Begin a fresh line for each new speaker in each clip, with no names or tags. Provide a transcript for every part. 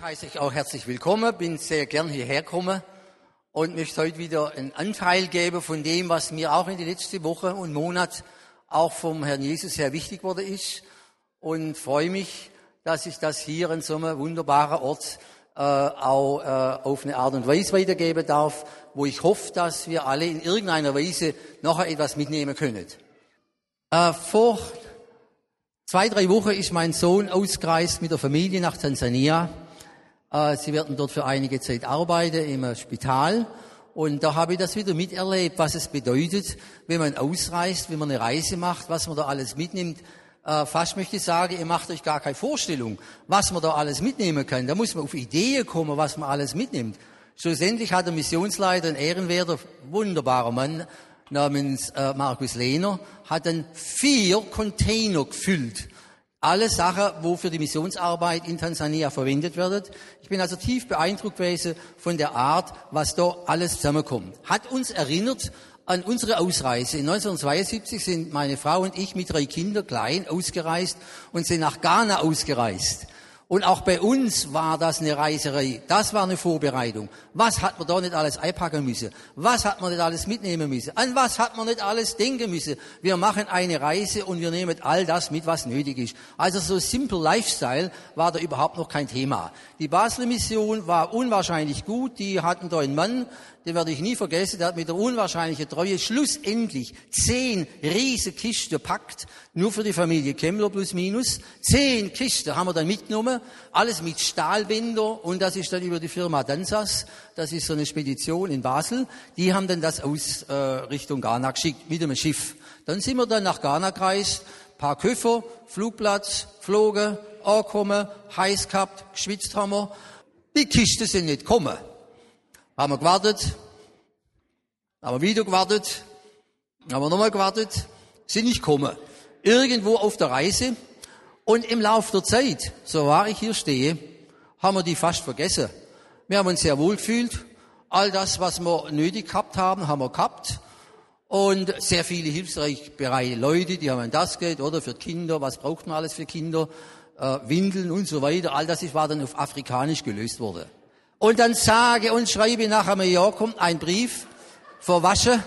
Ich heiße euch auch herzlich willkommen, bin sehr gern hierher gekommen und möchte heute wieder einen Anteil geben von dem, was mir auch in den letzten Wochen und Monat auch vom Herrn Jesus sehr wichtig wurde ist und freue mich, dass ich das hier an so einem wunderbaren Ort äh, auch äh, auf eine Art und Weise weitergeben darf, wo ich hoffe, dass wir alle in irgendeiner Weise nachher etwas mitnehmen können. Äh, vor zwei, drei Wochen ist mein Sohn ausgereist mit der Familie nach Tansania. Äh, sie werden dort für einige Zeit arbeiten im Spital. Und da habe ich das wieder miterlebt, was es bedeutet, wenn man ausreist, wenn man eine Reise macht, was man da alles mitnimmt. Äh, fast möchte ich sagen, ihr macht euch gar keine Vorstellung, was man da alles mitnehmen kann. Da muss man auf Ideen kommen, was man alles mitnimmt. Schlussendlich hat der Missionsleiter, ein ehrenwerter, wunderbarer Mann namens äh, Markus Lehner, hat dann vier Container gefüllt. Alle Sachen, wo für die Missionsarbeit in Tansania verwendet werden. Ich bin also tief beeindruckt gewesen von der Art, was da alles zusammenkommt. Hat uns erinnert an unsere Ausreise. In 1972 sind meine Frau und ich mit drei Kindern klein ausgereist und sind nach Ghana ausgereist. Und auch bei uns war das eine Reiserei. Das war eine Vorbereitung. Was hat man da nicht alles einpacken müssen? Was hat man nicht alles mitnehmen müssen? An was hat man nicht alles denken müssen? Wir machen eine Reise und wir nehmen all das mit, was nötig ist. Also so simple Lifestyle war da überhaupt noch kein Thema. Die Basler Mission war unwahrscheinlich gut. Die hatten da einen Mann, den werde ich nie vergessen, der hat mit der unwahrscheinlichen Treue schlussendlich zehn riesige Kisten packt, nur für die Familie Kemmler plus minus. Zehn Kisten haben wir dann mitgenommen, alles mit Stahlbänder und das ist dann über die Firma Dansas, das ist so eine Spedition in Basel, die haben dann das aus äh, Richtung Ghana geschickt mit einem Schiff. Dann sind wir dann nach Ghana gereist, paar Köffer, Flugplatz, flogen, angekommen, heiß gehabt, geschwitzt haben wir. Die Kisten sind nicht gekommen. Haben wir gewartet, haben wir wieder gewartet, haben wir nochmal gewartet, sind nicht gekommen. Irgendwo auf der Reise und im Laufe der Zeit, so wahr ich hier stehe, haben wir die fast vergessen. Wir haben uns sehr wohl gefühlt. All das, was wir nötig gehabt haben, haben wir gehabt. Und sehr viele hilfsbereite Leute, die haben das Geld, oder für Kinder, was braucht man alles für Kinder, äh, Windeln und so weiter. All das war dann auf Afrikanisch gelöst worden. Und dann sage und schreibe nach einem Jahr kommt ein Brief, verwaschen,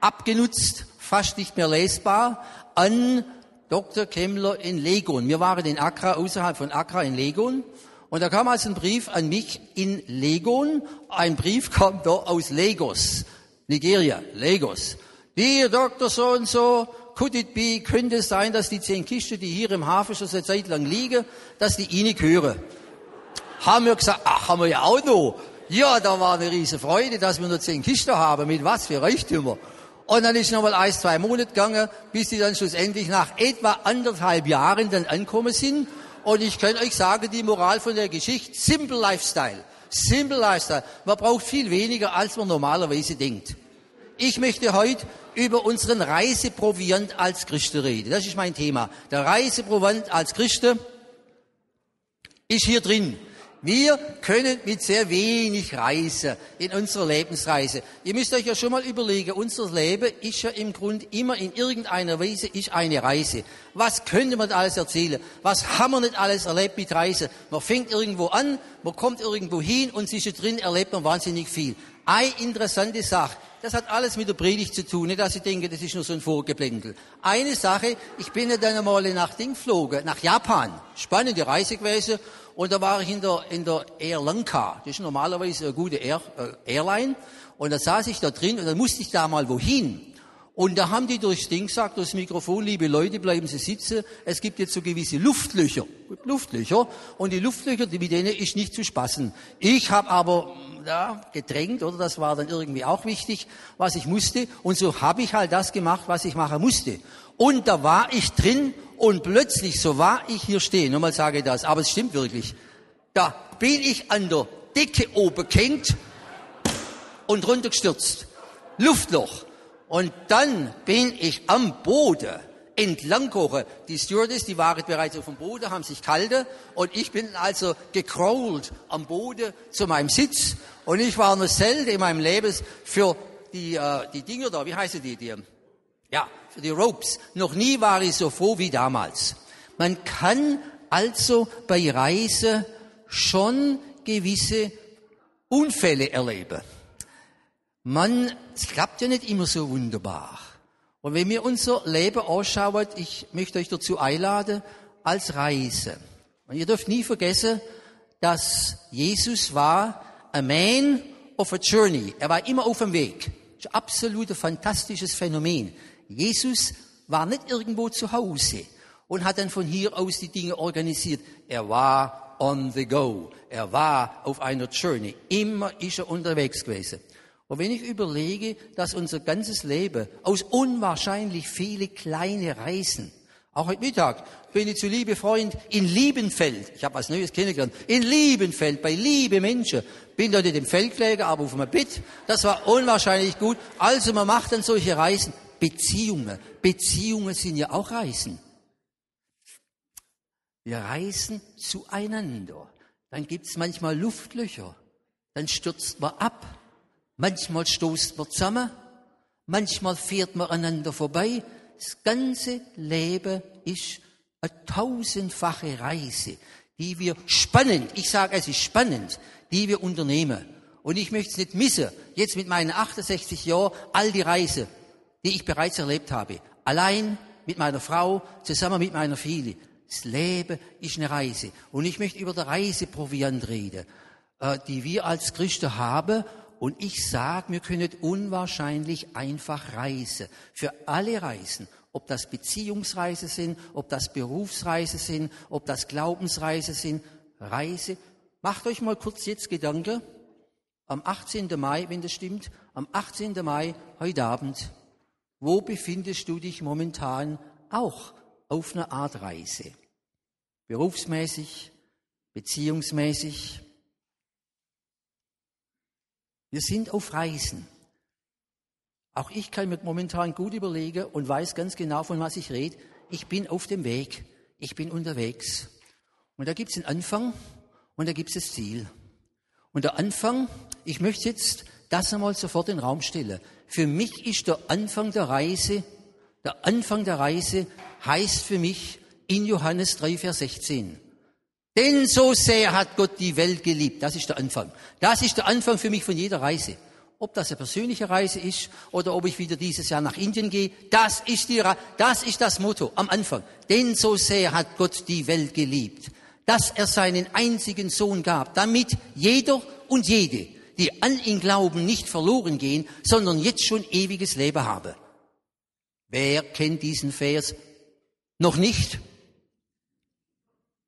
abgenutzt, fast nicht mehr lesbar, an Dr. Kemmler in Legon. Wir waren in Accra, außerhalb von Accra in Legon. Und da kam also ein Brief an mich in Legon. Ein Brief kam da aus Lagos, Nigeria, Lagos. Dear Dr. So und so, could it be, könnte es sein, dass die zehn Kisten, die hier im Hafen schon seit Zeit lang liegen, dass die Ihnen gehören? Haben wir gesagt, ach, haben wir ja auch noch. Ja, da war eine riese Freude, dass wir nur zehn Kisten haben, mit was für Reichtümer. Und dann ist noch mal ein, zwei Monate gegangen, bis die dann schlussendlich nach etwa anderthalb Jahren dann ankommen sind. Und ich kann euch sagen, die Moral von der Geschichte, simple Lifestyle. Simple Lifestyle. Man braucht viel weniger, als man normalerweise denkt. Ich möchte heute über unseren Reiseproviant als Christen reden. Das ist mein Thema. Der Reiseproviant als Christen ist hier drin. Wir können mit sehr wenig reisen in unserer Lebensreise. Ihr müsst euch ja schon mal überlegen, unser Leben ist ja im Grunde immer in irgendeiner Weise ist eine Reise. Was könnte man alles erzählen? Was haben wir nicht alles erlebt mit Reisen? Man fängt irgendwo an, man kommt irgendwo hin und sich drin erlebt man wahnsinnig viel. Eine interessante Sache. Das hat alles mit der Predigt zu tun, nicht dass ich denke, das ist nur so ein Vorgeblendel. Eine Sache, ich bin ja dann einmal nach Ding geflogen, nach Japan. Spannende Reise gewesen. Und da war ich in der, in der Air Lanka. Das ist normalerweise eine gute Air, äh, Airline. Und da saß ich da drin und dann musste ich da mal wohin. Und da haben die durchs Ding gesagt, durchs Mikrofon, liebe Leute, bleiben Sie sitzen. Es gibt jetzt so gewisse Luftlöcher. Luftlöcher. Und die Luftlöcher, mit denen ist nicht zu spaßen. Ich habe aber ja, gedrängt, oder das war dann irgendwie auch wichtig, was ich musste. Und so habe ich halt das gemacht, was ich machen musste. Und da war ich drin und plötzlich, so war ich hier stehen, nochmal sage ich das, aber es stimmt wirklich, da bin ich an der Decke oben gehängt und runtergestürzt. Luftloch. Und dann bin ich am Boden entlang gekochen. Die Stewardess, die waren bereits auf dem Boden, haben sich kalte und ich bin also gecrawlt am Boden zu meinem Sitz und ich war nur selten in meinem Leben für die, äh, die Dinger da, wie heißen die, die, ja, für die Ropes. Noch nie war ich so froh wie damals. Man kann also bei Reise schon gewisse Unfälle erleben. Man, es klappt ja nicht immer so wunderbar. Und wenn wir unser Leben anschauen, ich möchte euch dazu einladen, als Reise. Und ihr dürft nie vergessen, dass Jesus war a man of a journey. Er war immer auf dem Weg. Das ist ein absolut fantastisches Phänomen. Jesus war nicht irgendwo zu Hause und hat dann von hier aus die Dinge organisiert. Er war on the go. Er war auf einer Journey. Immer ist er unterwegs gewesen. Und wenn ich überlege, dass unser ganzes Leben aus unwahrscheinlich viele kleine Reisen, auch heute Mittag bin ich zu liebe Freund in Liebenfeld, ich habe was Neues kennengelernt, in Liebenfeld, bei liebe Menschen, bin dort in dem Feldkläger, aber auf einem Bett, das war unwahrscheinlich gut. Also man macht dann solche Reisen, Beziehungen, Beziehungen sind ja auch Reisen. Wir reisen zueinander. Dann gibt's manchmal Luftlöcher. Dann stürzt man ab. Manchmal stoßt man zusammen, manchmal fährt man einander vorbei. Das ganze Leben ist eine tausendfache Reise, die wir spannend, ich sage es ist spannend, die wir unternehmen. Und ich möchte es nicht missen, jetzt mit meinen 68 Jahren, all die Reise, die ich bereits erlebt habe. Allein mit meiner Frau, zusammen mit meiner Familie. Das Leben ist eine Reise. Und ich möchte über die Reiseproviant reden, äh, die wir als Christen haben und ich sage, wir können unwahrscheinlich einfach reisen. Für alle Reisen. Ob das Beziehungsreise sind, ob das Berufsreise sind, ob das Glaubensreise sind. Reise. Macht euch mal kurz jetzt Gedanke. Am 18. Mai, wenn das stimmt, am 18. Mai, heute Abend, wo befindest du dich momentan auch auf einer Art Reise? Berufsmäßig, beziehungsmäßig, wir sind auf Reisen. Auch ich kann mir momentan gut überlegen und weiß ganz genau, von was ich rede. Ich bin auf dem Weg. Ich bin unterwegs. Und da gibt es den Anfang und da gibt es das Ziel. Und der Anfang, ich möchte jetzt das einmal sofort in den Raum stellen. Für mich ist der Anfang der Reise, der Anfang der Reise heißt für mich in Johannes 3, Vers 16. Denn so sehr hat Gott die Welt geliebt. Das ist der Anfang. Das ist der Anfang für mich von jeder Reise. Ob das eine persönliche Reise ist oder ob ich wieder dieses Jahr nach Indien gehe, das ist, die, das ist das Motto am Anfang. Denn so sehr hat Gott die Welt geliebt, dass er seinen einzigen Sohn gab, damit jeder und jede, die an ihn glauben, nicht verloren gehen, sondern jetzt schon ewiges Leben habe. Wer kennt diesen Vers noch nicht?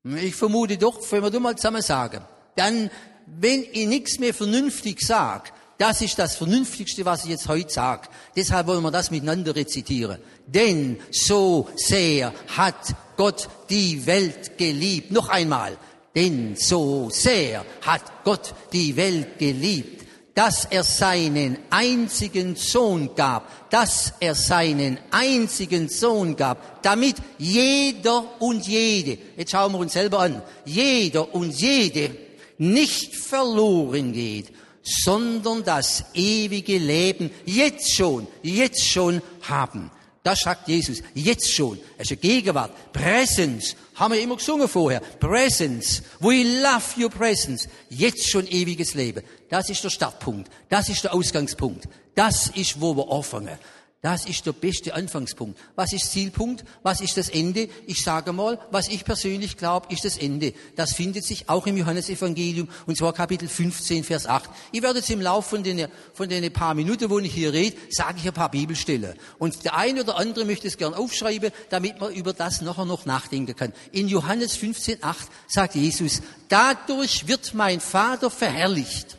Ich vermute doch, wenn wir das mal zusammen sagen, dann, wenn ich nichts mehr vernünftig sage, das ist das Vernünftigste, was ich jetzt heute sage. Deshalb wollen wir das miteinander rezitieren. Denn so sehr hat Gott die Welt geliebt. Noch einmal. Denn so sehr hat Gott die Welt geliebt dass er seinen einzigen Sohn gab, dass er seinen einzigen Sohn gab, damit jeder und jede, jetzt schauen wir uns selber an, jeder und jede nicht verloren geht, sondern das ewige Leben jetzt schon, jetzt schon haben. Das sagt Jesus, jetzt schon. Eine Gegenwart, Präsenz, haben wir immer gesungen vorher. Presence. We love your presence. Jetzt schon ewiges Leben. Das ist der Startpunkt. Das ist der Ausgangspunkt. Das ist, wo wir anfangen. Das ist der beste Anfangspunkt. Was ist Zielpunkt? Was ist das Ende? Ich sage mal, was ich persönlich glaube, ist das Ende. Das findet sich auch im Johannesevangelium, und zwar Kapitel 15, Vers 8. Ich werde jetzt im Laufe von den, von den paar Minuten, wo ich hier rede, sage ich ein paar Bibelstellen. Und der eine oder andere möchte es gern aufschreiben, damit man über das nachher noch nachdenken kann. In Johannes 15, 8 sagt Jesus, dadurch wird mein Vater verherrlicht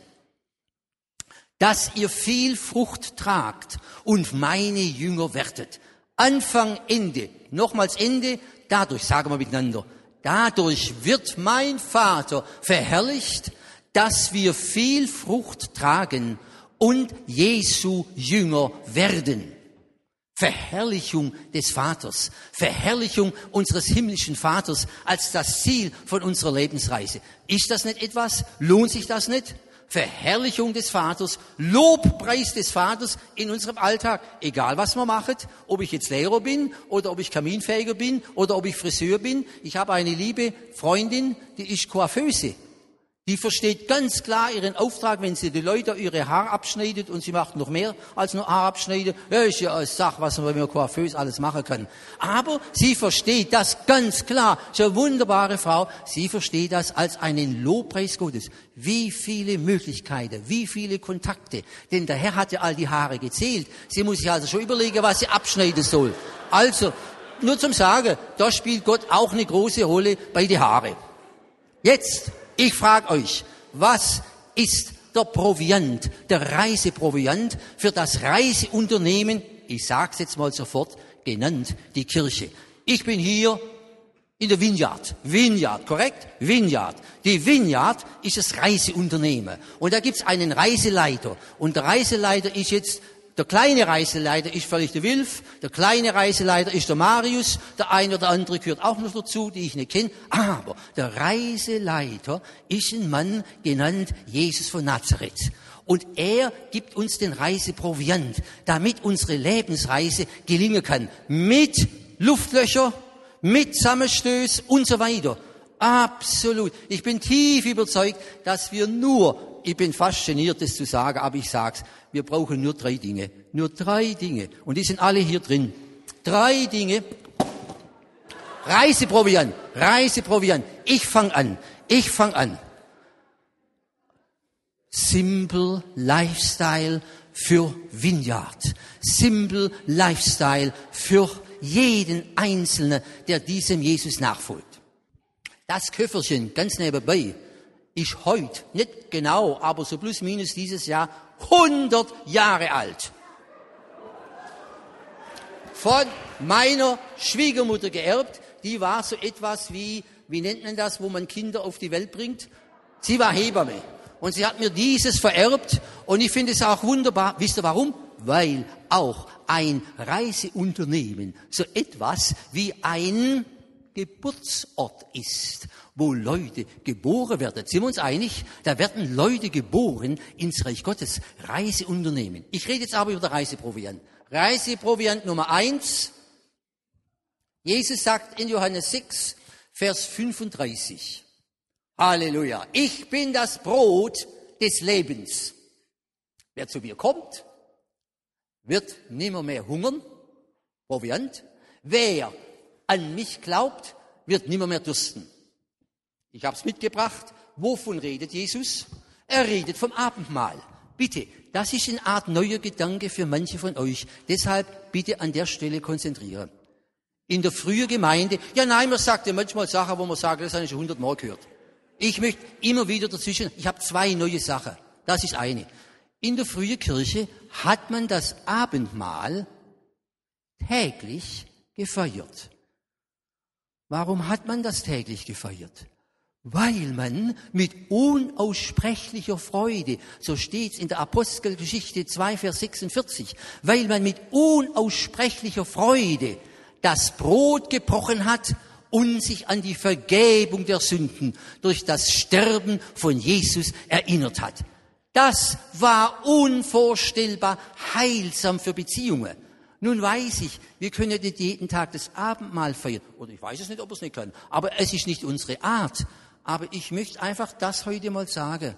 dass ihr viel Frucht tragt und meine Jünger werdet. Anfang, Ende, nochmals Ende, dadurch, sagen wir miteinander, dadurch wird mein Vater verherrlicht, dass wir viel Frucht tragen und Jesu Jünger werden. Verherrlichung des Vaters, Verherrlichung unseres himmlischen Vaters als das Ziel von unserer Lebensreise. Ist das nicht etwas? Lohnt sich das nicht? Verherrlichung des Vaters, Lobpreis des Vaters in unserem Alltag, egal was man macht, ob ich jetzt Lehrer bin oder ob ich Kaminfähiger bin oder ob ich Friseur bin. Ich habe eine liebe Freundin, die ist Coiffeuse. Die versteht ganz klar ihren Auftrag, wenn sie die Leute ihre Haare abschneidet und sie macht noch mehr als nur Haare abschneiden. Ja, ist ja eine Sache, was man mit Coiffeuse alles machen kann. Aber sie versteht das ganz klar. So eine wunderbare Frau. Sie versteht das als einen Lobpreis Gottes. Wie viele Möglichkeiten, wie viele Kontakte. Denn der Herr hat ja all die Haare gezählt. Sie muss sich also schon überlegen, was sie abschneiden soll. Also, nur zum Sagen, da spielt Gott auch eine große Rolle bei den Haare. Jetzt ich frage euch, was ist der Proviant, der Reiseproviant für das Reiseunternehmen, ich sage es jetzt mal sofort, genannt die Kirche. Ich bin hier in der Vineyard. Vineyard, korrekt? Vineyard. Die Vineyard ist das Reiseunternehmen. Und da gibt's einen Reiseleiter. Und der Reiseleiter ist jetzt der kleine Reiseleiter ist völlig der Wilf, der kleine Reiseleiter ist der Marius, der eine oder andere gehört auch noch dazu, die ich nicht kenne. Aber der Reiseleiter ist ein Mann genannt Jesus von Nazareth. Und er gibt uns den Reiseproviant, damit unsere Lebensreise gelingen kann. Mit Luftlöcher, mit Sammelstöß und so weiter. Absolut. Ich bin tief überzeugt, dass wir nur, ich bin fast geniert, das zu sagen, aber ich sag's, wir brauchen nur drei Dinge. Nur drei Dinge. Und die sind alle hier drin. Drei Dinge. Reiseproviant, Reiseproviant. Ich fang an. Ich fang an. Simple Lifestyle für Vineyard. Simple Lifestyle für jeden Einzelnen, der diesem Jesus nachfolgt. Das Köfferchen ganz nebenbei ist heute, nicht genau, aber so plus minus dieses Jahr 100 Jahre alt. Von meiner Schwiegermutter geerbt. Die war so etwas wie, wie nennt man das, wo man Kinder auf die Welt bringt? Sie war Hebamme. Und sie hat mir dieses vererbt. Und ich finde es auch wunderbar. Wisst ihr warum? Weil auch ein Reiseunternehmen so etwas wie ein Geburtsort ist wo Leute geboren werden. Sind wir uns einig? Da werden Leute geboren ins Reich Gottes. Reiseunternehmen. Ich rede jetzt aber über Reiseproviant. Reiseproviant Nummer eins. Jesus sagt in Johannes 6, Vers 35. Halleluja. Ich bin das Brot des Lebens. Wer zu mir kommt, wird nimmer mehr hungern. Proviant. Wer an mich glaubt, wird nimmer mehr dürsten. Ich habe es mitgebracht. Wovon redet Jesus? Er redet vom Abendmahl. Bitte, das ist eine Art neuer Gedanke für manche von euch. Deshalb bitte an der Stelle konzentrieren. In der frühen Gemeinde, ja nein, man sagt ja manchmal Sachen, wo man sagt, das habe ich schon hundertmal gehört. Ich möchte immer wieder dazwischen, ich habe zwei neue Sachen. Das ist eine. In der frühen Kirche hat man das Abendmahl täglich gefeiert. Warum hat man das täglich gefeiert? Weil man mit unaussprechlicher Freude, so steht's in der Apostelgeschichte 2, Vers 46, weil man mit unaussprechlicher Freude das Brot gebrochen hat und sich an die Vergebung der Sünden durch das Sterben von Jesus erinnert hat. Das war unvorstellbar heilsam für Beziehungen. Nun weiß ich, wir können nicht jeden Tag das Abendmahl feiern. Oder ich weiß es nicht, ob wir es nicht können. Aber es ist nicht unsere Art. Aber ich möchte einfach das heute mal sagen.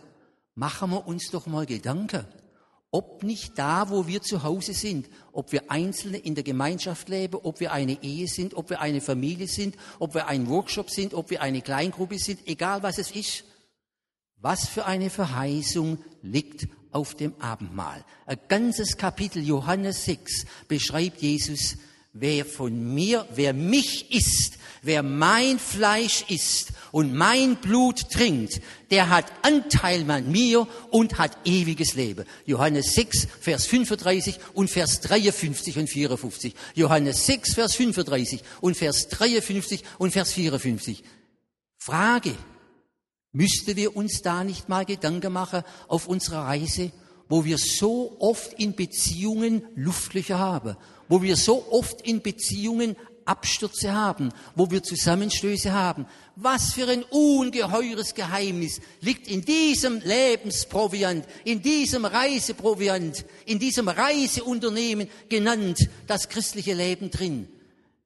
Machen wir uns doch mal Gedanken, ob nicht da, wo wir zu Hause sind, ob wir Einzelne in der Gemeinschaft leben, ob wir eine Ehe sind, ob wir eine Familie sind, ob wir ein Workshop sind, ob wir eine Kleingruppe sind, egal was es ist. Was für eine Verheißung liegt auf dem Abendmahl. Ein ganzes Kapitel Johannes 6 beschreibt Jesus, wer von mir, wer mich isst, wer mein Fleisch isst und mein Blut trinkt, der hat Anteil an mir und hat ewiges Leben. Johannes 6, Vers 35 und Vers 53 und 54. Johannes 6, Vers 35 und Vers 53 und Vers 54. Frage. Müssten wir uns da nicht mal Gedanken machen auf unserer Reise, wo wir so oft in Beziehungen Luftlöcher haben, wo wir so oft in Beziehungen Abstürze haben, wo wir Zusammenstöße haben. Was für ein ungeheures Geheimnis liegt in diesem Lebensproviant, in diesem Reiseproviant, in diesem Reiseunternehmen genannt, das christliche Leben drin.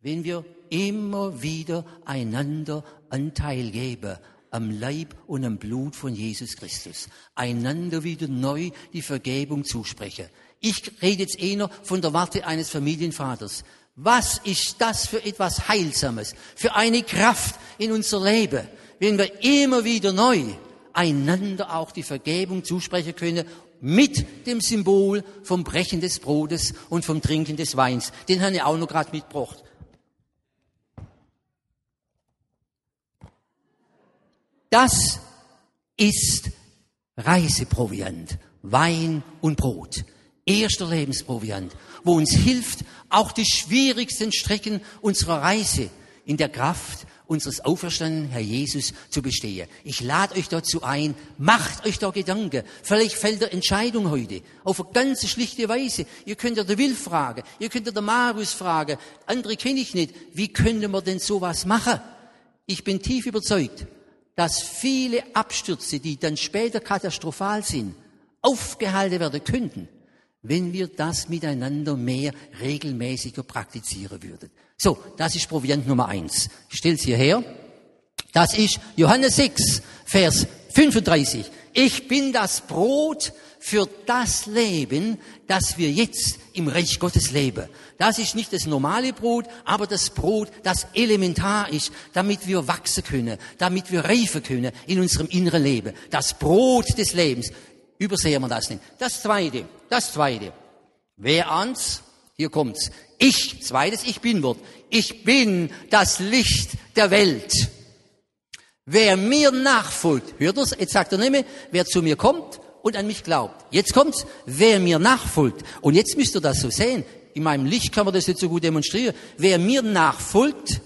Wenn wir immer wieder einander Anteil geben am Leib und am Blut von Jesus Christus. Einander wieder neu die Vergebung zusprechen. Ich rede jetzt eher von der Warte eines Familienvaters. Was ist das für etwas Heilsames, für eine Kraft in unser Leben, wenn wir immer wieder neu einander auch die Vergebung zusprechen können mit dem Symbol vom Brechen des Brotes und vom Trinken des Weins. Den haben wir auch noch gerade mitgebracht. Das ist Reiseproviant, Wein und Brot. Erster Lebensproviant, wo uns hilft, auch die schwierigsten Strecken unserer Reise in der Kraft unseres auferstandenen Herr Jesus zu bestehen. Ich lade euch dazu ein, macht euch da Gedanken. Vielleicht fällt der Entscheidung heute auf eine ganz schlichte Weise. Ihr könnt ja der Will fragen, ihr könnt ja der Marius fragen, andere kenne ich nicht. Wie können wir denn sowas machen? Ich bin tief überzeugt, dass viele Abstürze, die dann später katastrophal sind, aufgehalten werden könnten, wenn wir das miteinander mehr regelmäßiger praktizieren würden. So, das ist Proviant Nummer eins. Ich stell's hierher. Das ist Johannes 6, Vers 35. Ich bin das Brot für das Leben, das wir jetzt im Reich Gottes leben. Das ist nicht das normale Brot, aber das Brot, das elementar ist, damit wir wachsen können, damit wir reifen können in unserem inneren Leben. Das Brot des Lebens. Übersehen wir das nicht. Das zweite, das zweite. Wer ans? Hier kommt's. Ich, zweites Ich bin Wort. Ich bin das Licht der Welt. Wer mir nachfolgt, hört das? Jetzt sagt er nicht mehr, wer zu mir kommt und an mich glaubt. Jetzt kommt's, wer mir nachfolgt. Und jetzt müsst ihr das so sehen. In meinem Licht kann man das jetzt so gut demonstrieren. Wer mir nachfolgt,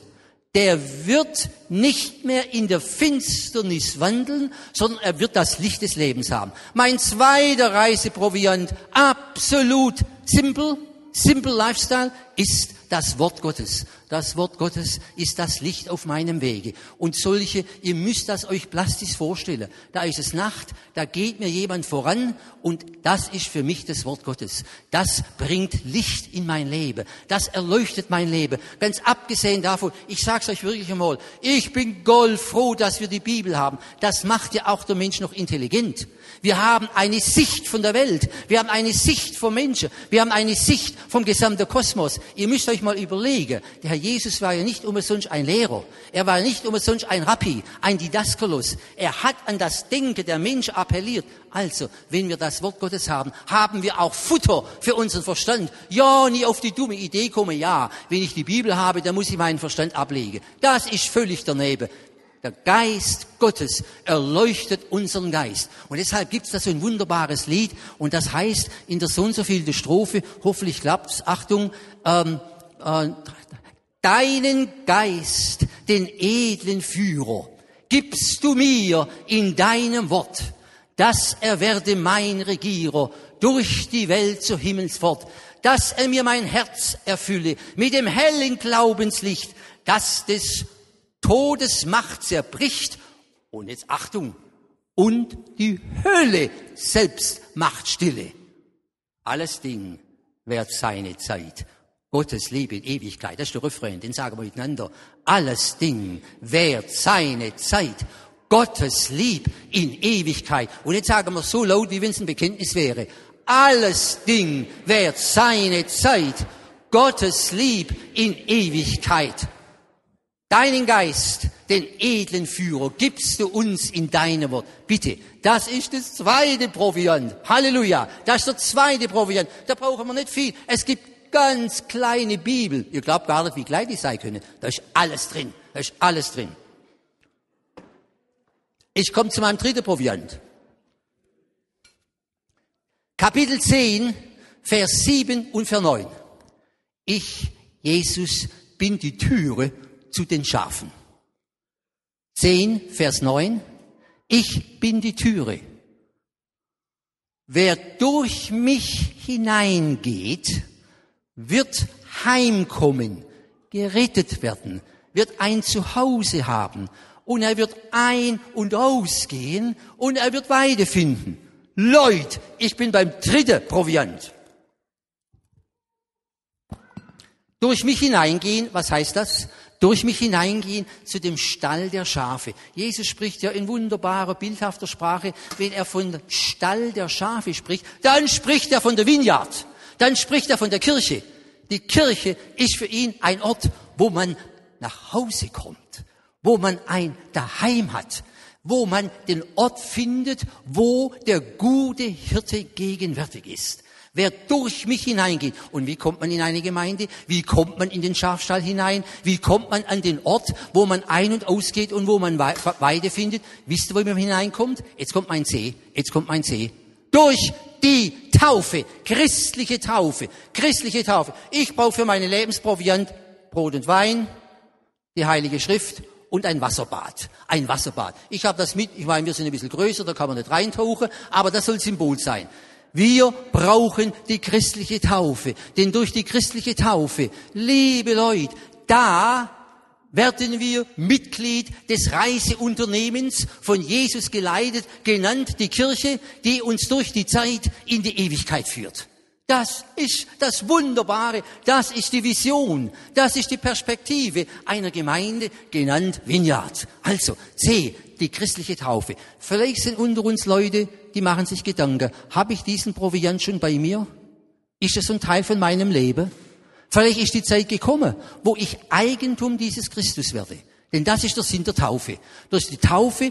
der wird nicht mehr in der Finsternis wandeln, sondern er wird das Licht des Lebens haben. Mein zweiter Reiseproviant, absolut simpel, simple Lifestyle, ist das Wort Gottes. Das Wort Gottes ist das Licht auf meinem Wege. Und solche, ihr müsst das euch plastisch vorstellen. Da ist es Nacht, da geht mir jemand voran und das ist für mich das Wort Gottes. Das bringt Licht in mein Leben. Das erleuchtet mein Leben. Ganz abgesehen davon, ich sag's euch wirklich einmal, ich bin goldfroh, dass wir die Bibel haben. Das macht ja auch der Mensch noch intelligent. Wir haben eine Sicht von der Welt. Wir haben eine Sicht vom Menschen. Wir haben eine Sicht vom gesamten Kosmos. Ihr müsst euch mal überlegen, der Herr Jesus war ja nicht umsonst ein Lehrer. Er war nicht umsonst ein Rabbi, ein Didaskalos. Er hat an das Denken der Menschen appelliert. Also, wenn wir das Wort Gottes haben, haben wir auch Futter für unseren Verstand. Ja, nie auf die dumme Idee komme, ja, wenn ich die Bibel habe, dann muss ich meinen Verstand ablegen. Das ist völlig daneben. Der Geist Gottes erleuchtet unseren Geist. Und deshalb gibt es da so ein wunderbares Lied. Und das heißt in der so und so vielen Strophe, hoffentlich klappt's, Achtung, ähm, äh, deinen Geist, den edlen Führer, gibst du mir in deinem Wort, dass er werde mein Regierer durch die Welt zur Himmelsfort, dass er mir mein Herz erfülle mit dem hellen Glaubenslicht, das des Todes Macht zerbricht und jetzt Achtung, und die Hölle selbst macht stille. Alles Ding währt seine Zeit. Gottes Liebe in Ewigkeit. Das ist der Refrain, den sagen wir miteinander. Alles Ding währt seine Zeit. Gottes Lieb in Ewigkeit. Und jetzt sagen wir so laut, wie wenn es ein Bekenntnis wäre. Alles Ding währt seine Zeit. Gottes Lieb in Ewigkeit. Deinen Geist, den edlen Führer, gibst du uns in deinem Wort. Bitte, das ist das zweite Proviant. Halleluja. Das ist der zweite Proviant. Da brauchen wir nicht viel. Es gibt ganz kleine Bibel. Ihr glaubt gar nicht, wie klein die sein können. Da ist alles drin. Da ist alles drin. Ich komme zu meinem dritten Proviant. Kapitel 10, Vers 7 und Vers 9. Ich, Jesus, bin die Türe zu den Schafen. 10, Vers 9. Ich bin die Türe. Wer durch mich hineingeht, wird heimkommen, gerettet werden, wird ein Zuhause haben und er wird ein- und ausgehen und er wird Weide finden. Leute, ich bin beim dritten Proviant. Durch mich hineingehen, was heißt das? durch mich hineingehen zu dem Stall der Schafe. Jesus spricht ja in wunderbarer, bildhafter Sprache, wenn er von Stall der Schafe spricht, dann spricht er von der Vineyard, dann spricht er von der Kirche. Die Kirche ist für ihn ein Ort, wo man nach Hause kommt, wo man ein Daheim hat, wo man den Ort findet, wo der gute Hirte gegenwärtig ist. Wer durch mich hineingeht. Und wie kommt man in eine Gemeinde? Wie kommt man in den Schafstall hinein? Wie kommt man an den Ort, wo man ein- und ausgeht und wo man Weide findet? Wisst ihr, wo man hineinkommt? Jetzt kommt mein See. Jetzt kommt mein See. Durch die Taufe. Christliche Taufe. Christliche Taufe. Ich brauche für meine Lebensproviant Brot und Wein, die Heilige Schrift und ein Wasserbad. Ein Wasserbad. Ich habe das mit, ich meine, wir sind ein bisschen größer, da kann man nicht reintauchen, aber das soll Symbol sein. Wir brauchen die christliche Taufe. Denn durch die christliche Taufe, liebe Leute, da werden wir Mitglied des Reiseunternehmens von Jesus geleitet, genannt die Kirche, die uns durch die Zeit in die Ewigkeit führt. Das ist das Wunderbare, das ist die Vision, das ist die Perspektive einer Gemeinde, genannt Vineyard. Also, C, die christliche Taufe. Vielleicht sind unter uns Leute, die machen sich Gedanken, habe ich diesen Proviant schon bei mir? Ist es ein Teil von meinem Leben? Vielleicht ist die Zeit gekommen, wo ich Eigentum dieses Christus werde. Denn das ist der Sinn der Taufe. Durch die Taufe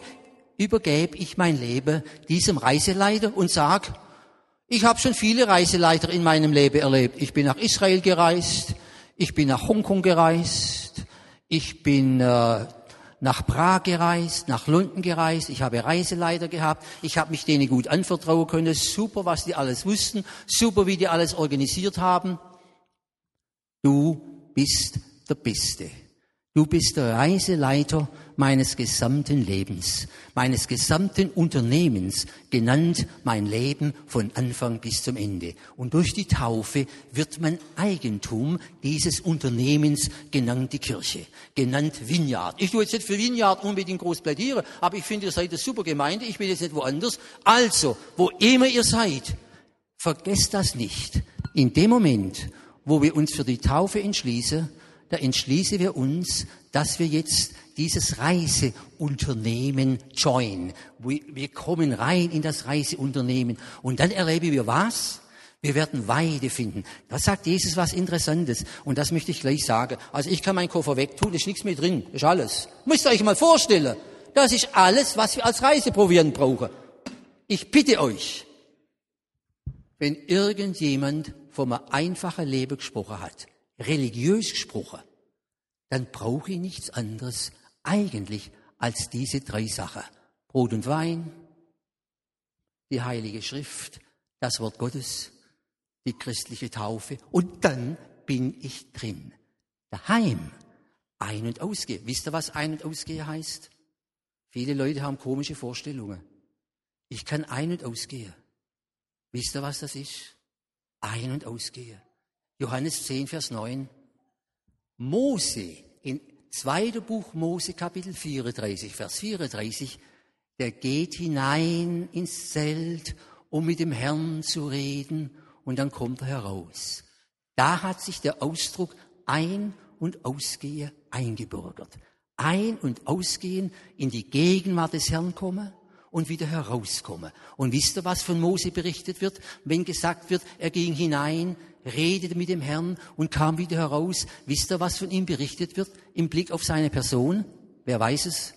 übergebe ich mein Leben diesem Reiseleiter und sage, ich habe schon viele Reiseleiter in meinem Leben erlebt. Ich bin nach Israel gereist, ich bin nach Hongkong gereist, ich bin äh, nach Prag gereist, nach London gereist, ich habe Reiseleiter gehabt, ich habe mich denen gut anvertrauen können, super, was die alles wussten, super, wie die alles organisiert haben. Du bist der Beste. Du bist der Reiseleiter meines gesamten Lebens, meines gesamten Unternehmens, genannt mein Leben von Anfang bis zum Ende. Und durch die Taufe wird man Eigentum dieses Unternehmens, genannt die Kirche, genannt Vineyard. Ich tue jetzt nicht für Vineyard unbedingt groß plädieren, aber ich finde, ihr seid eine super Gemeinde, ich bin jetzt nicht woanders. Also, wo immer ihr seid, vergesst das nicht. In dem Moment, wo wir uns für die Taufe entschließen, da entschließen wir uns, dass wir jetzt dieses Reiseunternehmen join. Wir kommen rein in das Reiseunternehmen und dann erleben wir was? Wir werden Weide finden. Da sagt Jesus was Interessantes und das möchte ich gleich sagen. Also ich kann meinen Koffer wegtun, ist nichts mehr drin, ist alles. Müsst ihr euch mal vorstellen, das ist alles, was wir als Reiseproviant brauchen. Ich bitte euch, wenn irgendjemand vom einfachen Leben gesprochen hat, religiös gesprochen, dann brauche ich nichts anderes eigentlich als diese drei Sachen. Brot und Wein, die Heilige Schrift, das Wort Gottes, die christliche Taufe und dann bin ich drin. Daheim. Ein- und Ausgehen. Wisst ihr, was Ein- und Ausgehen heißt? Viele Leute haben komische Vorstellungen. Ich kann ein- und ausgehen. Wisst ihr, was das ist? Ein- und ausgehen. Johannes 10, Vers 9. Mose, in 2. Buch Mose, Kapitel 34, Vers 34, der geht hinein ins Zelt, um mit dem Herrn zu reden, und dann kommt er heraus. Da hat sich der Ausdruck ein- und ausgehe eingebürgert. Ein- und ausgehen, in die Gegenwart des Herrn kommen und wieder herauskommen. Und wisst ihr, was von Mose berichtet wird? Wenn gesagt wird, er ging hinein, redete mit dem Herrn und kam wieder heraus. Wisst ihr, was von ihm berichtet wird im Blick auf seine Person? Wer weiß es?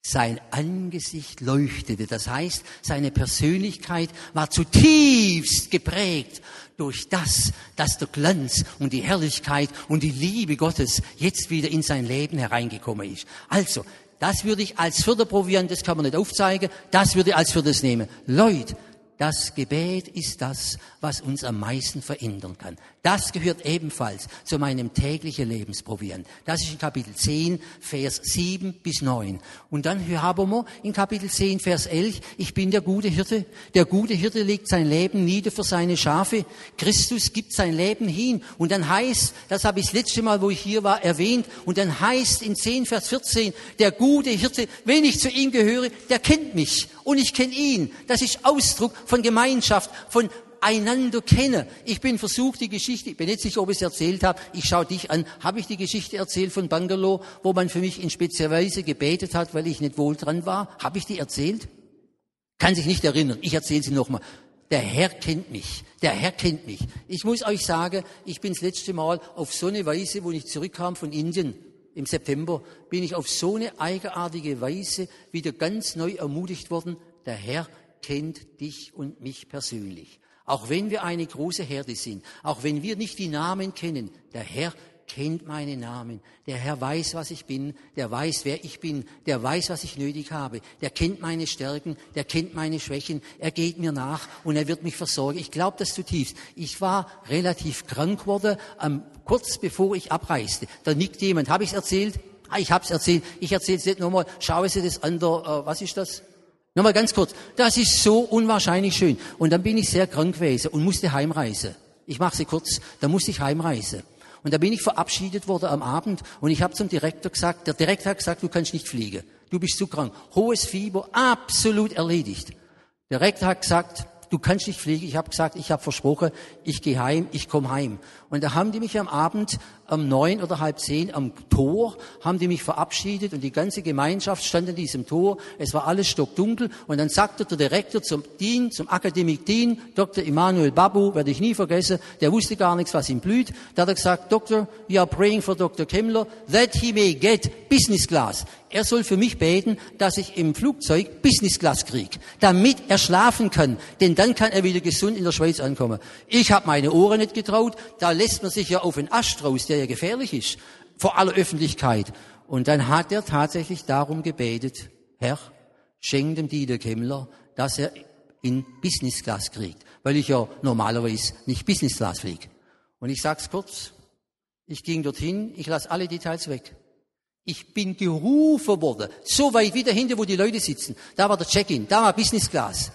Sein Angesicht leuchtete. Das heißt, seine Persönlichkeit war zutiefst geprägt durch das, dass der Glanz und die Herrlichkeit und die Liebe Gottes jetzt wieder in sein Leben hereingekommen ist. Also, das würde ich als Förderproviant, das kann man nicht aufzeigen, das würde ich als Viertes nehmen. Leute, das Gebet ist das, was uns am meisten verändern kann. Das gehört ebenfalls zu meinem täglichen Lebensprobieren. Das ist in Kapitel 10, Vers 7 bis 9. Und dann haben wir in Kapitel 10, Vers 11, ich bin der gute Hirte. Der gute Hirte legt sein Leben nieder für seine Schafe. Christus gibt sein Leben hin. Und dann heißt, das habe ich das letzte Mal, wo ich hier war, erwähnt, und dann heißt in 10, Vers 14, der gute Hirte, wenn ich zu ihm gehöre, der kennt mich und ich kenne ihn. Das ist Ausdruck von Gemeinschaft, von einander kennen. Ich bin versucht, die Geschichte, ich bin nicht sicher, ob ich es erzählt habe, ich schaue dich an, habe ich die Geschichte erzählt von Bangalore, wo man für mich in spezieller Weise gebetet hat, weil ich nicht wohl dran war? Habe ich die erzählt? Kann sich nicht erinnern. Ich erzähle sie nochmal. Der Herr kennt mich. Der Herr kennt mich. Ich muss euch sagen, ich bin das letzte Mal auf so eine Weise, wo ich zurückkam von Indien im September, bin ich auf so eine eigenartige Weise wieder ganz neu ermutigt worden. Der Herr kennt dich und mich persönlich. Auch wenn wir eine große Herde sind, auch wenn wir nicht die Namen kennen, der Herr kennt meinen Namen. Der Herr weiß, was ich bin, der weiß, wer ich bin, der weiß, was ich nötig habe, der kennt meine Stärken, der kennt meine Schwächen, er geht mir nach und er wird mich versorgen. Ich glaube das zutiefst. Ich war relativ krank worden, ähm, kurz bevor ich abreiste. Da nickt jemand. Habe ich es erzählt? Ah, ich habe es erzählt. Ich erzähle es nicht nochmal. Schaue Sie das an der, äh, was ist das? Nochmal ganz kurz. Das ist so unwahrscheinlich schön. Und dann bin ich sehr krank gewesen und musste heimreisen. Ich mache sie kurz. Da musste ich heimreisen. Und da bin ich verabschiedet worden am Abend und ich habe zum Direktor gesagt, der Direktor hat gesagt, du kannst nicht fliegen. Du bist zu krank. Hohes Fieber, absolut erledigt. Der Rektor hat gesagt, du kannst nicht fliegen. Ich habe gesagt, ich habe versprochen, ich gehe heim, ich komme heim. Und da haben die mich am Abend um neun oder halb zehn am Tor, haben die mich verabschiedet und die ganze Gemeinschaft stand an diesem Tor. Es war alles stockdunkel und dann sagte der Direktor zum Dean, zum Akademik Dean, Dr. Immanuel Babu, werde ich nie vergessen, der wusste gar nichts, was ihm blüht. Da hat er gesagt, Doktor, we are praying for Dr. Kemmler that he may get business class. Er soll für mich beten, dass ich im Flugzeug Business Class krieg, damit er schlafen kann, denn dann kann er wieder gesund in der Schweiz ankommen. Ich habe meine Ohren nicht getraut, da lässt man sich ja auf den Ast raus, ja gefährlich ist, vor aller Öffentlichkeit. Und dann hat er tatsächlich darum gebetet, Herr, schenk dem Dieter Kemmler, dass er in Business Class kriegt, weil ich ja normalerweise nicht Business Class fliege. Und ich sag's kurz, ich ging dorthin, ich lasse alle Details weg. Ich bin gerufen worden, so weit wieder hinter, wo die Leute sitzen. Da war der Check-in, da war Business Class.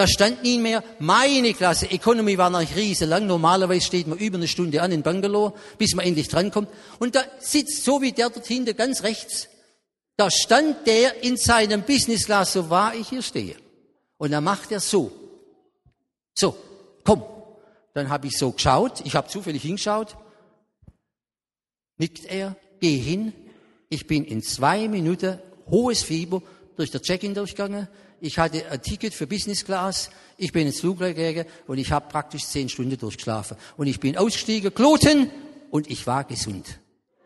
Da stand nie mehr meine Klasse. Economy war noch riesenlang. Normalerweise steht man über eine Stunde an in Bangalore, bis man endlich drankommt. Und da sitzt so wie der dort hinten ganz rechts. Da stand der in seinem Business Class, so wahr ich hier stehe. Und dann macht er so. So, komm. Dann habe ich so geschaut. Ich habe zufällig hingeschaut. Nickt er, geh hin. Ich bin in zwei Minuten hohes Fieber durch der Check-in durchgegangen ich hatte ein Ticket für Business Class, ich bin ins Flugzeug gegangen und ich habe praktisch zehn Stunden durchgeschlafen. Und ich bin ausgestiegen, kloten und ich war gesund.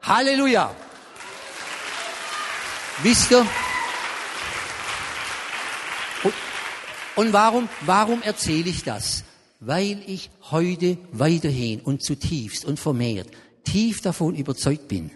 Halleluja! Wisst ihr? Und, und warum, warum erzähle ich das? Weil ich heute weiterhin und zutiefst und vermehrt tief davon überzeugt bin,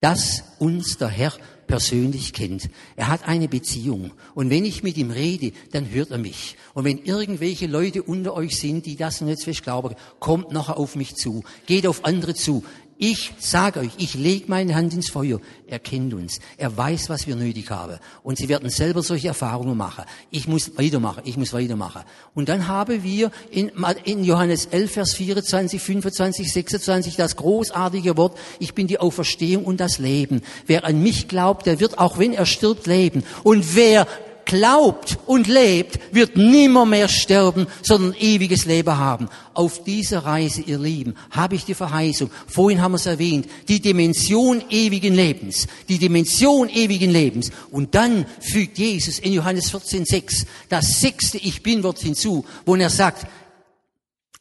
dass uns der Herr persönlich kennt. Er hat eine Beziehung. Und wenn ich mit ihm rede, dann hört er mich. Und wenn irgendwelche Leute unter euch sind, die das nicht fest glauben, kommt nachher auf mich zu. Geht auf andere zu. Ich sage euch, ich lege meine Hand ins Feuer. Er kennt uns. Er weiß, was wir nötig haben. Und sie werden selber solche Erfahrungen machen. Ich muss weitermachen. Ich muss weitermachen. Und dann haben wir in, in Johannes 11, Vers 24, 25, 26 das großartige Wort, ich bin die Auferstehung und das Leben. Wer an mich glaubt, der wird auch wenn er stirbt leben. Und wer glaubt und lebt, wird nimmer mehr sterben, sondern ewiges Leben haben. Auf dieser Reise, ihr Lieben, habe ich die Verheißung, vorhin haben wir es erwähnt, die Dimension ewigen Lebens, die Dimension ewigen Lebens. Und dann fügt Jesus in Johannes 14,6 das sechste Ich Bin-Wort hinzu, wo er sagt,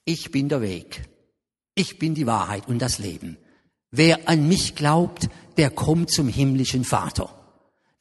ich bin der Weg, ich bin die Wahrheit und das Leben. Wer an mich glaubt, der kommt zum himmlischen Vater.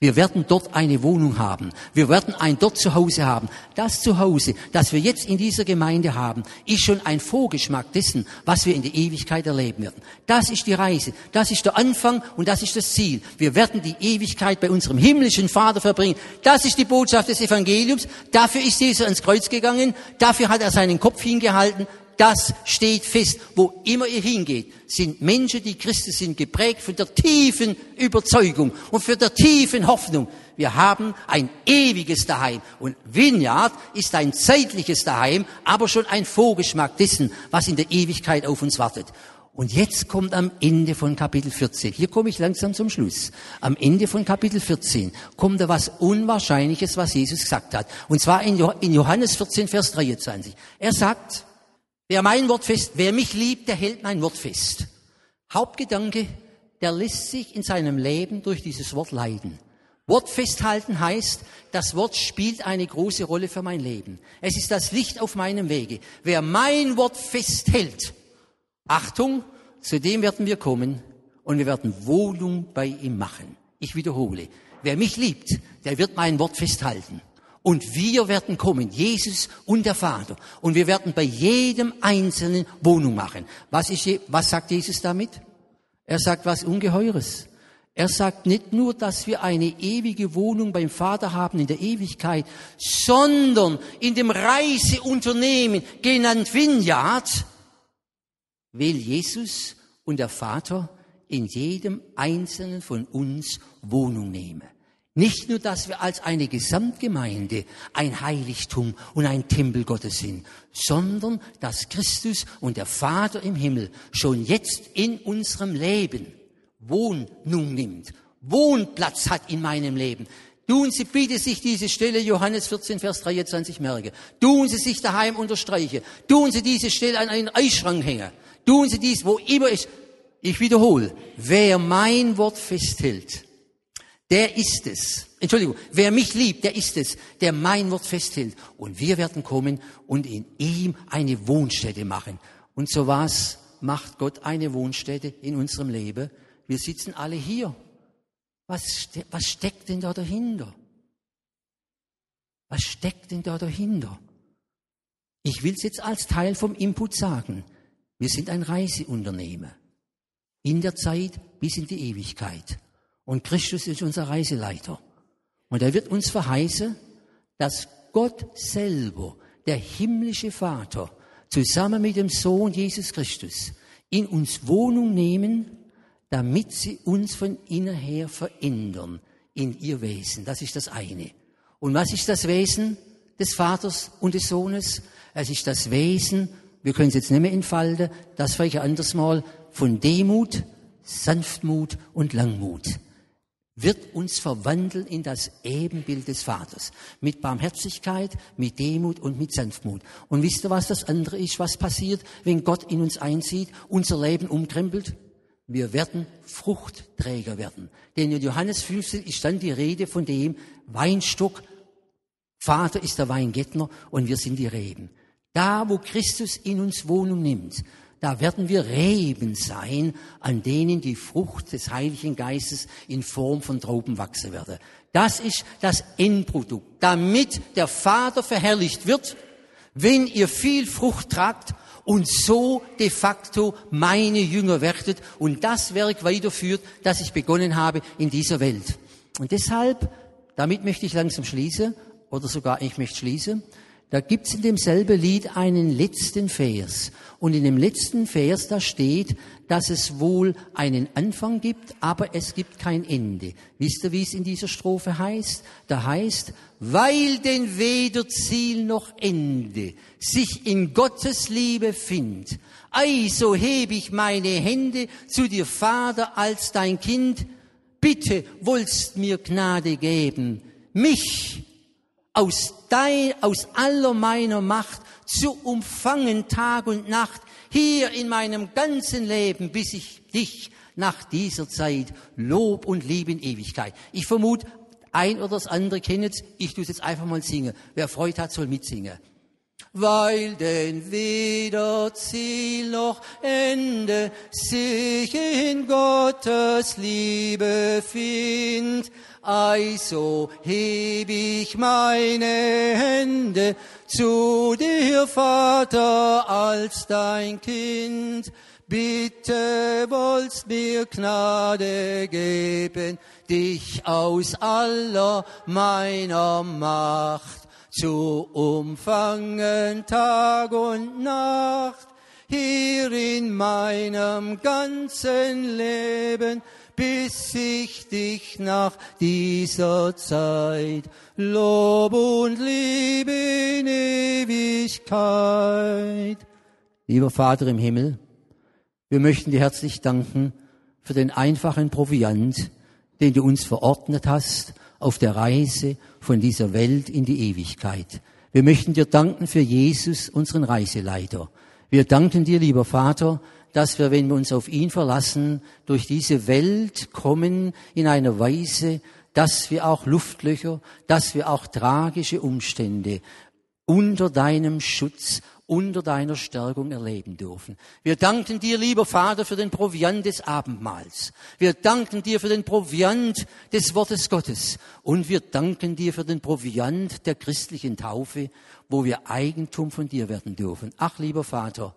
Wir werden dort eine Wohnung haben. Wir werden ein dort Zuhause haben. Das Zuhause, das wir jetzt in dieser Gemeinde haben, ist schon ein Vorgeschmack dessen, was wir in der Ewigkeit erleben werden. Das ist die Reise. Das ist der Anfang und das ist das Ziel. Wir werden die Ewigkeit bei unserem himmlischen Vater verbringen. Das ist die Botschaft des Evangeliums. Dafür ist Jesus ans Kreuz gegangen. Dafür hat er seinen Kopf hingehalten das steht fest. Wo immer ihr hingeht, sind Menschen, die Christen sind, geprägt von der tiefen Überzeugung und für der tiefen Hoffnung. Wir haben ein ewiges Daheim. Und Vineyard ist ein zeitliches Daheim, aber schon ein Vorgeschmack dessen, was in der Ewigkeit auf uns wartet. Und jetzt kommt am Ende von Kapitel 14, hier komme ich langsam zum Schluss, am Ende von Kapitel 14 kommt da was Unwahrscheinliches, was Jesus gesagt hat. Und zwar in Johannes 14, Vers 23. Er sagt, Wer mein Wort fest, wer mich liebt, der hält mein Wort fest. Hauptgedanke, der lässt sich in seinem Leben durch dieses Wort leiden. Wort festhalten heißt, das Wort spielt eine große Rolle für mein Leben. Es ist das Licht auf meinem Wege. Wer mein Wort festhält, Achtung, zu dem werden wir kommen und wir werden Wohnung bei ihm machen. Ich wiederhole, wer mich liebt, der wird mein Wort festhalten. Und wir werden kommen, Jesus und der Vater. Und wir werden bei jedem Einzelnen Wohnung machen. Was, ist, was sagt Jesus damit? Er sagt was Ungeheures. Er sagt nicht nur, dass wir eine ewige Wohnung beim Vater haben in der Ewigkeit, sondern in dem Reiseunternehmen genannt Vineyard will Jesus und der Vater in jedem Einzelnen von uns Wohnung nehmen. Nicht nur, dass wir als eine Gesamtgemeinde ein Heiligtum und ein Tempel Gottes sind, sondern dass Christus und der Vater im Himmel schon jetzt in unserem Leben Wohnung nimmt, Wohnplatz hat in meinem Leben. Tun Sie bitte sich diese Stelle, Johannes 14, Vers 23 merke. Tun Sie sich daheim unterstreiche. Tun Sie diese Stelle an einen Eisschrank hängen. Tun Sie dies, wo immer es, ich wiederhole, wer mein Wort festhält, der ist es. Entschuldigung, wer mich liebt, der ist es, der mein Wort festhält. Und wir werden kommen und in ihm eine Wohnstätte machen. Und so was macht Gott eine Wohnstätte in unserem Leben. Wir sitzen alle hier. Was, ste was steckt denn da dahinter? Was steckt denn da dahinter? Ich will es jetzt als Teil vom Input sagen. Wir sind ein Reiseunternehmer. In der Zeit bis in die Ewigkeit. Und Christus ist unser Reiseleiter. Und er wird uns verheißen, dass Gott selber, der himmlische Vater, zusammen mit dem Sohn Jesus Christus in uns Wohnung nehmen, damit sie uns von innen her verändern in ihr Wesen. Das ist das eine. Und was ist das Wesen des Vaters und des Sohnes? Es ist das Wesen, wir können es jetzt nicht mehr entfalten, das vielleicht ein anderes Mal, von Demut, Sanftmut und Langmut wird uns verwandeln in das Ebenbild des Vaters. Mit Barmherzigkeit, mit Demut und mit Sanftmut. Und wisst ihr, was das andere ist, was passiert, wenn Gott in uns einzieht, unser Leben umkrempelt? Wir werden Fruchtträger werden. Denn in Johannes 15 ist dann die Rede von dem Weinstock. Vater ist der Weingärtner und wir sind die Reben. Da, wo Christus in uns Wohnung nimmt, da werden wir Reben sein, an denen die Frucht des Heiligen Geistes in Form von Trauben wachsen werde. Das ist das Endprodukt, damit der Vater verherrlicht wird, wenn ihr viel Frucht tragt und so de facto meine Jünger werdet und das Werk weiterführt, das ich begonnen habe in dieser Welt. Und deshalb, damit möchte ich langsam schließen, oder sogar ich möchte schließen, da gibt's in demselben Lied einen letzten Vers. Und in dem letzten Vers, da steht, dass es wohl einen Anfang gibt, aber es gibt kein Ende. Wisst ihr, wie es in dieser Strophe heißt? Da heißt, weil denn weder Ziel noch Ende sich in Gottes Liebe findet. Ei, so heb ich meine Hände zu dir, Vater, als dein Kind. Bitte wollst mir Gnade geben, mich aus, dein, aus aller meiner Macht zu umfangen Tag und Nacht hier in meinem ganzen Leben, bis ich dich nach dieser Zeit Lob und Liebe in Ewigkeit. Ich vermute, ein oder das andere kennt es. Ich tue es jetzt einfach mal singen. Wer Freude hat, soll mitsingen. Weil denn weder Ziel noch Ende sich in Gottes Liebe findet, also heb ich meine Hände zu dir, Vater, als dein Kind. Bitte wollst mir Gnade geben, dich aus aller meiner Macht zu umfangen Tag und Nacht, hier in meinem ganzen Leben bis ich dich nach dieser Zeit Lob und Liebe in Ewigkeit. Lieber Vater im Himmel, wir möchten dir herzlich danken für den einfachen Proviant, den du uns verordnet hast auf der Reise von dieser Welt in die Ewigkeit. Wir möchten dir danken für Jesus, unseren Reiseleiter. Wir danken dir, lieber Vater, dass wir, wenn wir uns auf ihn verlassen, durch diese Welt kommen in einer Weise, dass wir auch Luftlöcher, dass wir auch tragische Umstände unter deinem Schutz, unter deiner Stärkung erleben dürfen. Wir danken dir, lieber Vater, für den Proviant des Abendmahls. Wir danken dir für den Proviant des Wortes Gottes. Und wir danken dir für den Proviant der christlichen Taufe, wo wir Eigentum von dir werden dürfen. Ach, lieber Vater,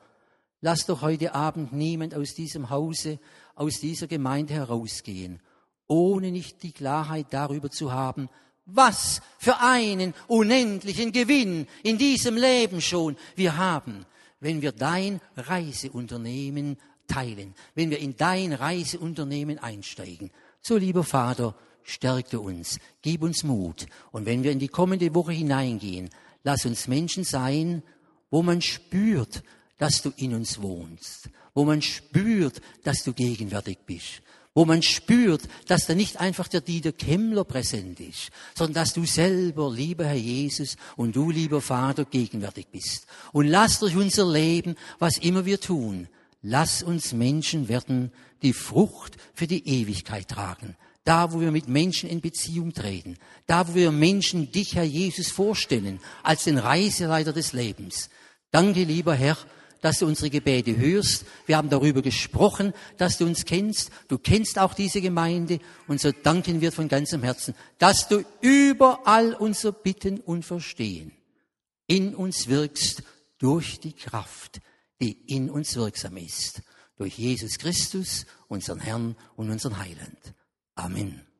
lass doch heute Abend niemand aus diesem Hause, aus dieser Gemeinde herausgehen, ohne nicht die Klarheit darüber zu haben, was für einen unendlichen Gewinn in diesem Leben schon wir haben, wenn wir dein Reiseunternehmen teilen, wenn wir in dein Reiseunternehmen einsteigen. So, lieber Vater, stärke uns, gib uns Mut. Und wenn wir in die kommende Woche hineingehen, lass uns Menschen sein, wo man spürt, dass du in uns wohnst, wo man spürt, dass du gegenwärtig bist, wo man spürt, dass da nicht einfach der Dieter Kemmler präsent ist, sondern dass du selber, lieber Herr Jesus und du, lieber Vater, gegenwärtig bist. Und lass durch unser Leben, was immer wir tun, lass uns Menschen werden, die Frucht für die Ewigkeit tragen. Da, wo wir mit Menschen in Beziehung treten. Da, wo wir Menschen dich, Herr Jesus, vorstellen, als den Reiseleiter des Lebens. Danke, lieber Herr, dass du unsere Gebete hörst. Wir haben darüber gesprochen, dass du uns kennst. Du kennst auch diese Gemeinde. Und so danken wir von ganzem Herzen, dass du überall unser Bitten und Verstehen in uns wirkst durch die Kraft, die in uns wirksam ist. Durch Jesus Christus, unseren Herrn und unseren Heiland. Amen.